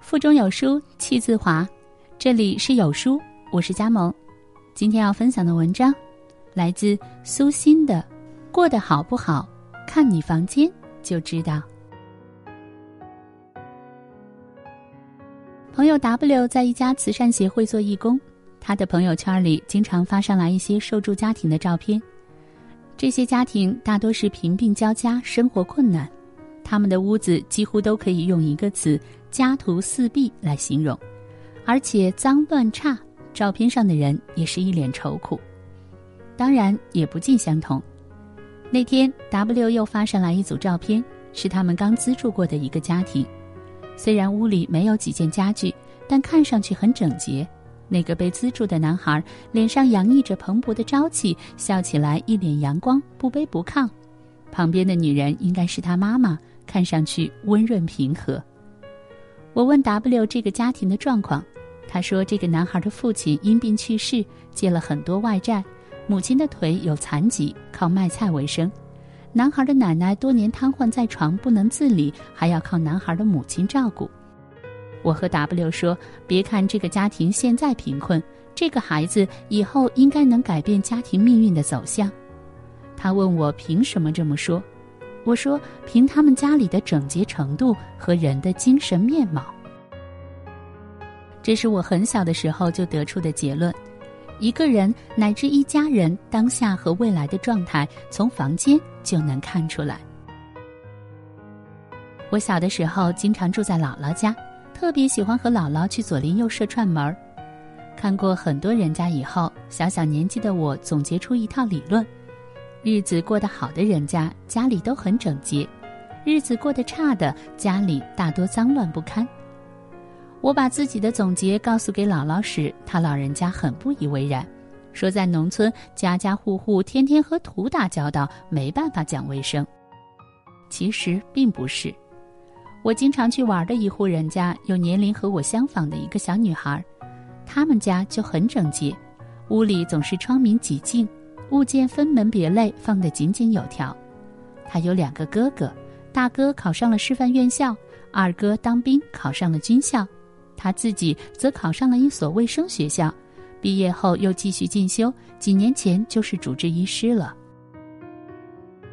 腹中有书气自华，这里是有书，我是佳萌。今天要分享的文章来自苏欣的《过得好不好，看你房间就知道》。朋友 W 在一家慈善协会做义工，他的朋友圈里经常发上来一些受助家庭的照片。这些家庭大多是贫病交加，生活困难，他们的屋子几乎都可以用一个词。家徒四壁来形容，而且脏乱差。照片上的人也是一脸愁苦，当然也不尽相同。那天 W 又发上来一组照片，是他们刚资助过的一个家庭。虽然屋里没有几件家具，但看上去很整洁。那个被资助的男孩脸上洋溢着蓬勃的朝气，笑起来一脸阳光，不卑不亢。旁边的女人应该是他妈妈，看上去温润平和。我问 W 这个家庭的状况，他说这个男孩的父亲因病去世，借了很多外债，母亲的腿有残疾，靠卖菜为生。男孩的奶奶多年瘫痪在床，不能自理，还要靠男孩的母亲照顾。我和 W 说，别看这个家庭现在贫困，这个孩子以后应该能改变家庭命运的走向。他问我凭什么这么说。我说：“凭他们家里的整洁程度和人的精神面貌，这是我很小的时候就得出的结论。一个人乃至一家人当下和未来的状态，从房间就能看出来。”我小的时候经常住在姥姥家，特别喜欢和姥姥去左邻右舍串门儿。看过很多人家以后，小小年纪的我总结出一套理论。日子过得好的人家，家里都很整洁；日子过得差的，家里大多脏乱不堪。我把自己的总结告诉给姥姥时，她老人家很不以为然，说在农村家家户户天天和土打交道，没办法讲卫生。其实并不是，我经常去玩的一户人家，有年龄和我相仿的一个小女孩，他们家就很整洁，屋里总是窗明几净。物件分门别类，放得井井有条。他有两个哥哥，大哥考上了师范院校，二哥当兵考上了军校，他自己则考上了一所卫生学校，毕业后又继续进修，几年前就是主治医师了。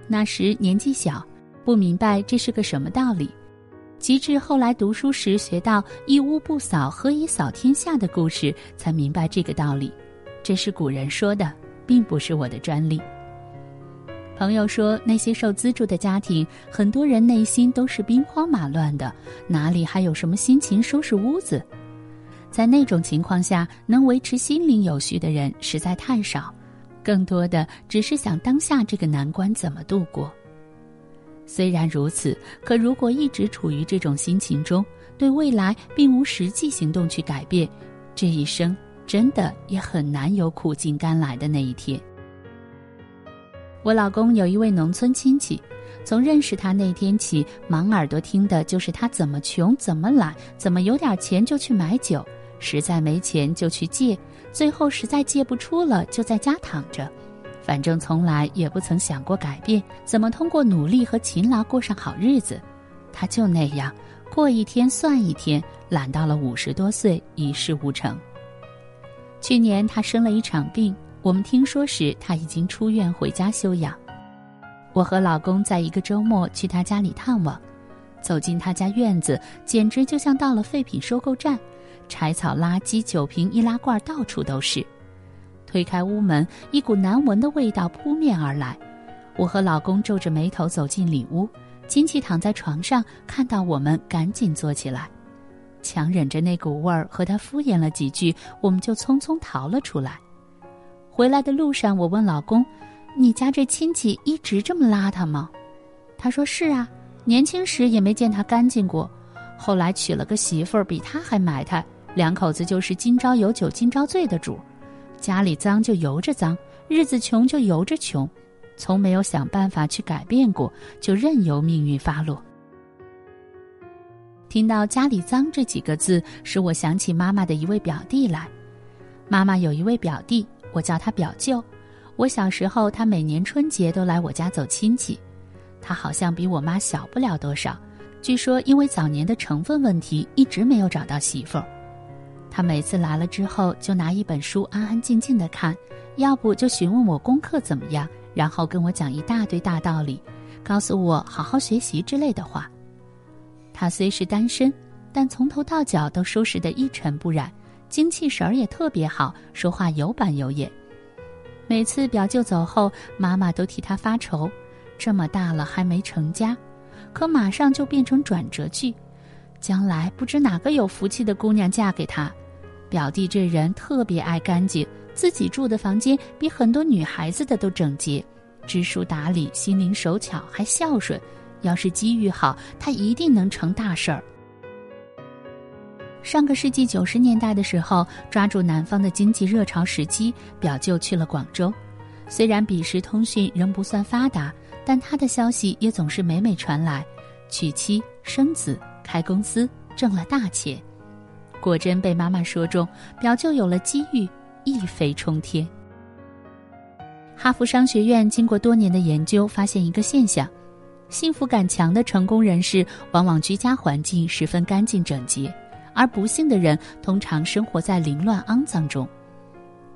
那时年纪小，不明白这是个什么道理，及至后来读书时学到“一屋不扫，何以扫天下”的故事，才明白这个道理。这是古人说的。并不是我的专利。朋友说，那些受资助的家庭，很多人内心都是兵荒马乱的，哪里还有什么心情收拾屋子？在那种情况下，能维持心灵有序的人实在太少，更多的只是想当下这个难关怎么度过。虽然如此，可如果一直处于这种心情中，对未来并无实际行动去改变，这一生。真的也很难有苦尽甘来的那一天。我老公有一位农村亲戚，从认识他那天起，满耳朵听的就是他怎么穷、怎么懒、怎么有点钱就去买酒，实在没钱就去借，最后实在借不出了就在家躺着，反正从来也不曾想过改变，怎么通过努力和勤劳过上好日子。他就那样过一天算一天，懒到了五十多岁，一事无成。去年他生了一场病，我们听说时他已经出院回家休养。我和老公在一个周末去他家里探望，走进他家院子，简直就像到了废品收购站，柴草、垃圾、酒瓶、易拉罐到处都是。推开屋门，一股难闻的味道扑面而来。我和老公皱着眉头走进里屋，亲戚躺在床上，看到我们赶紧坐起来。强忍着那股味儿，和他敷衍了几句，我们就匆匆逃了出来。回来的路上，我问老公：“你家这亲戚一直这么邋遢吗？”他说：“是啊，年轻时也没见他干净过，后来娶了个媳妇儿，比他还埋汰。两口子就是今朝有酒今朝醉的主，家里脏就由着脏，日子穷就由着穷，从没有想办法去改变过，就任由命运发落。”听到家里脏这几个字，使我想起妈妈的一位表弟来。妈妈有一位表弟，我叫他表舅。我小时候，他每年春节都来我家走亲戚。他好像比我妈小不了多少，据说因为早年的成分问题，一直没有找到媳妇儿。他每次来了之后，就拿一本书安安静静的看，要不就询问我功课怎么样，然后跟我讲一大堆大道理，告诉我好好学习之类的话。他虽是单身，但从头到脚都收拾得一尘不染，精气神儿也特别好，说话有板有眼。每次表舅走后，妈妈都替他发愁，这么大了还没成家。可马上就变成转折句，将来不知哪个有福气的姑娘嫁给他。表弟这人特别爱干净，自己住的房间比很多女孩子的都整洁，知书达理，心灵手巧，还孝顺。要是机遇好，他一定能成大事儿。上个世纪九十年代的时候，抓住南方的经济热潮时期，表舅去了广州。虽然彼时通讯仍不算发达。但他的消息也总是每每传来，娶妻生子开公司挣了大钱，果真被妈妈说中，表舅有了机遇一飞冲天。哈佛商学院经过多年的研究，发现一个现象：幸福感强的成功人士往往居家环境十分干净整洁，而不幸的人通常生活在凌乱肮脏中。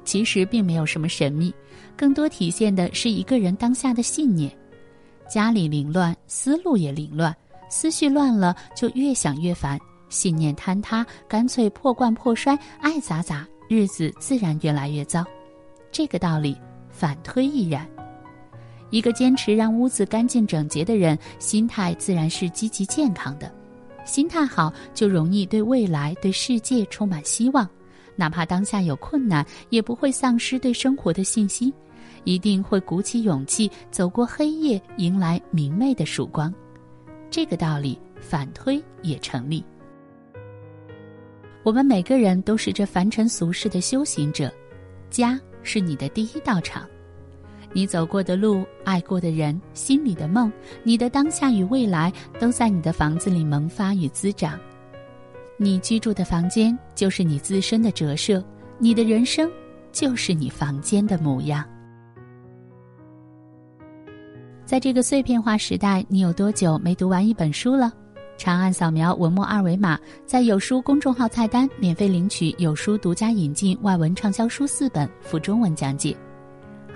其实并没有什么神秘，更多体现的是一个人当下的信念。家里凌乱，思路也凌乱，思绪乱了就越想越烦，信念坍塌，干脆破罐破摔，爱咋咋，日子自然越来越糟。这个道理反推亦然。一个坚持让屋子干净整洁的人，心态自然是积极健康的。心态好，就容易对未来、对世界充满希望，哪怕当下有困难，也不会丧失对生活的信心。一定会鼓起勇气走过黑夜，迎来明媚的曙光。这个道理反推也成立。我们每个人都是这凡尘俗世的修行者，家是你的第一道场。你走过的路，爱过的人，心里的梦，你的当下与未来，都在你的房子里萌发与滋长。你居住的房间就是你自身的折射，你的人生就是你房间的模样。在这个碎片化时代，你有多久没读完一本书了？长按扫描文末二维码，在有书公众号菜单免费领取有书独家引进外文畅销书四本，附中文讲解。